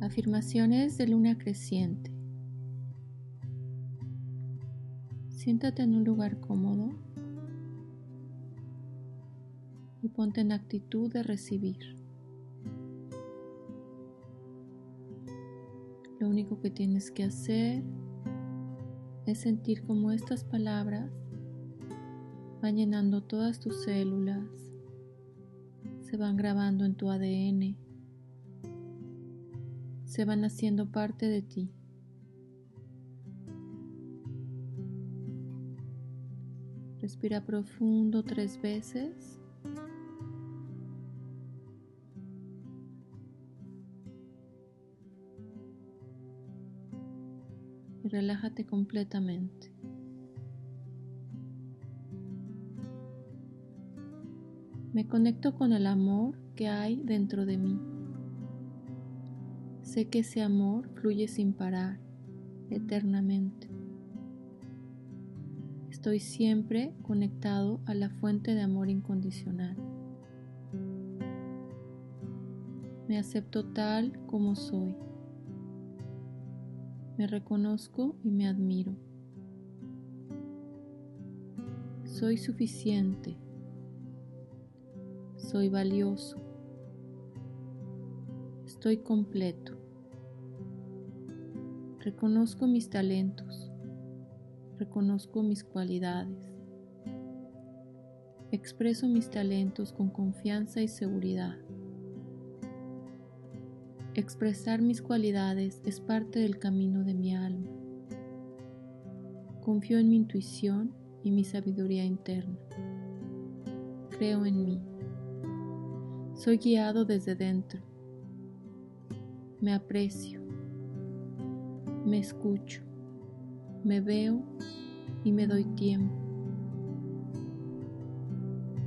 Afirmaciones de luna creciente. Siéntate en un lugar cómodo y ponte en actitud de recibir. Lo único que tienes que hacer es sentir como estas palabras van llenando todas tus células, se van grabando en tu ADN se van haciendo parte de ti. Respira profundo tres veces. Y relájate completamente. Me conecto con el amor que hay dentro de mí. Sé que ese amor fluye sin parar, eternamente. Estoy siempre conectado a la fuente de amor incondicional. Me acepto tal como soy. Me reconozco y me admiro. Soy suficiente. Soy valioso. Estoy completo. Reconozco mis talentos, reconozco mis cualidades, expreso mis talentos con confianza y seguridad. Expresar mis cualidades es parte del camino de mi alma. Confío en mi intuición y mi sabiduría interna. Creo en mí. Soy guiado desde dentro. Me aprecio me escucho, me veo y me doy tiempo.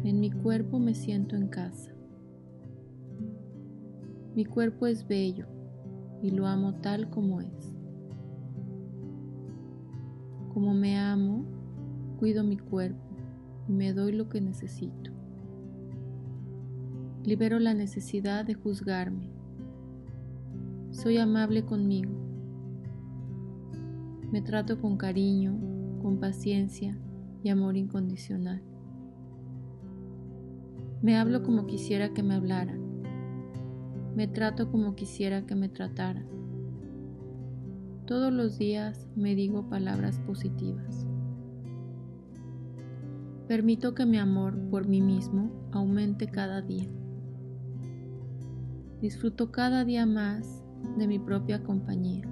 En mi cuerpo me siento en casa. Mi cuerpo es bello y lo amo tal como es. Como me amo, cuido mi cuerpo y me doy lo que necesito. Libero la necesidad de juzgarme. Soy amable conmigo me trato con cariño, con paciencia y amor incondicional. Me hablo como quisiera que me hablaran. Me trato como quisiera que me trataran. Todos los días me digo palabras positivas. Permito que mi amor por mí mismo aumente cada día. Disfruto cada día más de mi propia compañía.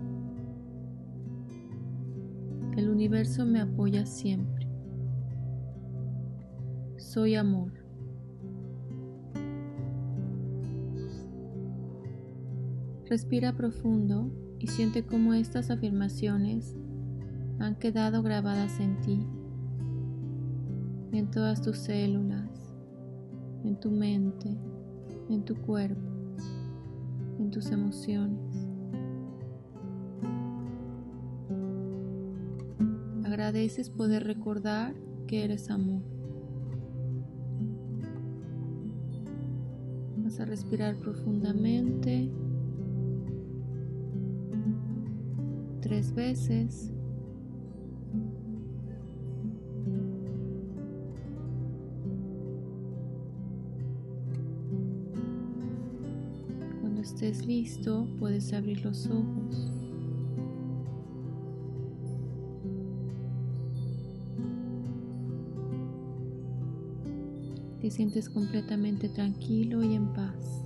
El universo me apoya siempre. Soy amor. Respira profundo y siente cómo estas afirmaciones han quedado grabadas en ti, en todas tus células, en tu mente, en tu cuerpo, en tus emociones. Agradeces poder recordar que eres amor. Vas a respirar profundamente tres veces. Cuando estés listo, puedes abrir los ojos. Te sientes completamente tranquilo y en paz.